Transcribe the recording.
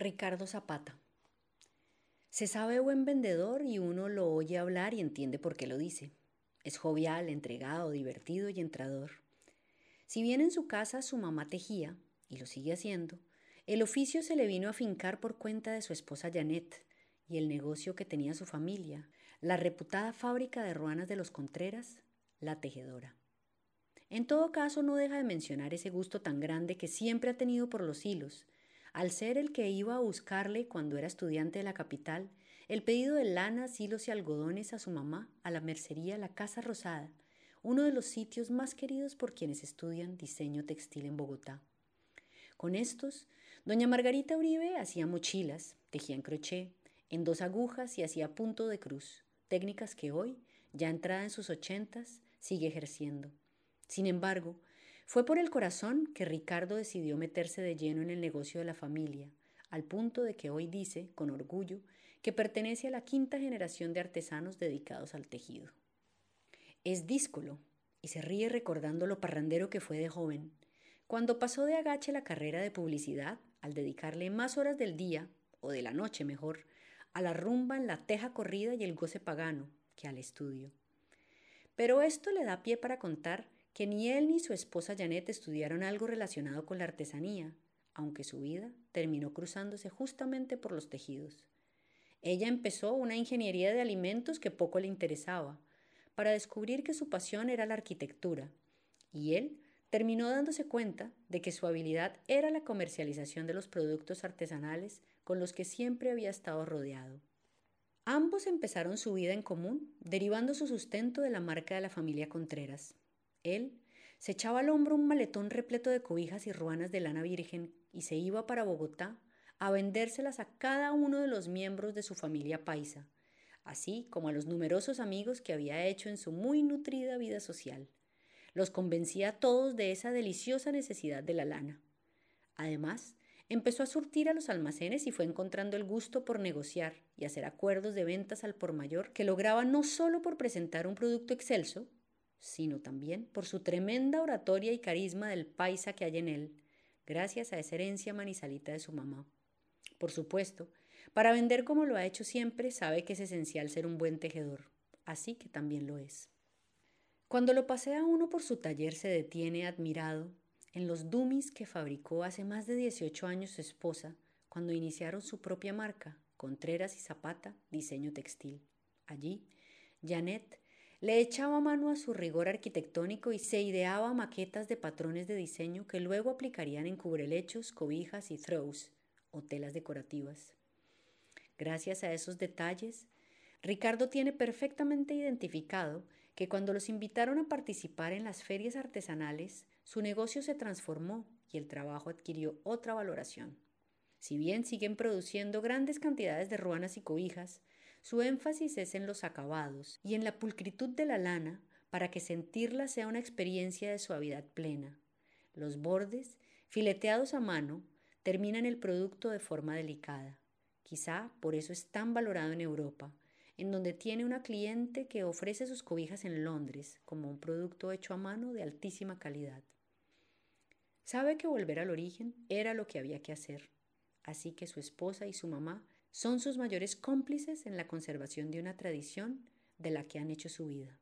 Ricardo Zapata. Se sabe buen vendedor y uno lo oye hablar y entiende por qué lo dice. Es jovial, entregado, divertido y entrador. Si bien en su casa su mamá tejía, y lo sigue haciendo, el oficio se le vino a fincar por cuenta de su esposa Janet y el negocio que tenía su familia, la reputada fábrica de ruanas de los Contreras, la tejedora. En todo caso, no deja de mencionar ese gusto tan grande que siempre ha tenido por los hilos, al ser el que iba a buscarle cuando era estudiante de la capital, el pedido de lanas, hilos y algodones a su mamá a la mercería La Casa Rosada, uno de los sitios más queridos por quienes estudian diseño textil en Bogotá. Con estos, doña Margarita Uribe hacía mochilas, tejía en crochet, en dos agujas y hacía punto de cruz, técnicas que hoy, ya entrada en sus ochentas, sigue ejerciendo. Sin embargo, fue por el corazón que Ricardo decidió meterse de lleno en el negocio de la familia, al punto de que hoy dice, con orgullo, que pertenece a la quinta generación de artesanos dedicados al tejido. Es díscolo, y se ríe recordando lo parrandero que fue de joven, cuando pasó de agache la carrera de publicidad al dedicarle más horas del día, o de la noche mejor, a la rumba en la teja corrida y el goce pagano, que al estudio. Pero esto le da pie para contar que ni él ni su esposa Janet estudiaron algo relacionado con la artesanía, aunque su vida terminó cruzándose justamente por los tejidos. Ella empezó una ingeniería de alimentos que poco le interesaba, para descubrir que su pasión era la arquitectura, y él terminó dándose cuenta de que su habilidad era la comercialización de los productos artesanales con los que siempre había estado rodeado. Ambos empezaron su vida en común, derivando su sustento de la marca de la familia Contreras, él se echaba al hombro un maletón repleto de cobijas y ruanas de lana virgen y se iba para Bogotá a vendérselas a cada uno de los miembros de su familia paisa, así como a los numerosos amigos que había hecho en su muy nutrida vida social. Los convencía a todos de esa deliciosa necesidad de la lana. Además, empezó a surtir a los almacenes y fue encontrando el gusto por negociar y hacer acuerdos de ventas al por mayor que lograba no solo por presentar un producto excelso, sino también por su tremenda oratoria y carisma del paisa que hay en él, gracias a esa herencia manizalita de su mamá. Por supuesto, para vender como lo ha hecho siempre, sabe que es esencial ser un buen tejedor, así que también lo es. Cuando lo pasea uno por su taller se detiene admirado en los dummies que fabricó hace más de 18 años su esposa cuando iniciaron su propia marca, Contreras y Zapata, diseño textil. Allí, Janet le echaba mano a su rigor arquitectónico y se ideaba maquetas de patrones de diseño que luego aplicarían en cubrelechos, cobijas y throws o telas decorativas. Gracias a esos detalles, Ricardo tiene perfectamente identificado que cuando los invitaron a participar en las ferias artesanales, su negocio se transformó y el trabajo adquirió otra valoración. Si bien siguen produciendo grandes cantidades de ruanas y cobijas, su énfasis es en los acabados y en la pulcritud de la lana para que sentirla sea una experiencia de suavidad plena. Los bordes, fileteados a mano, terminan el producto de forma delicada. Quizá por eso es tan valorado en Europa, en donde tiene una cliente que ofrece sus cobijas en Londres como un producto hecho a mano de altísima calidad. Sabe que volver al origen era lo que había que hacer, así que su esposa y su mamá son sus mayores cómplices en la conservación de una tradición de la que han hecho su vida.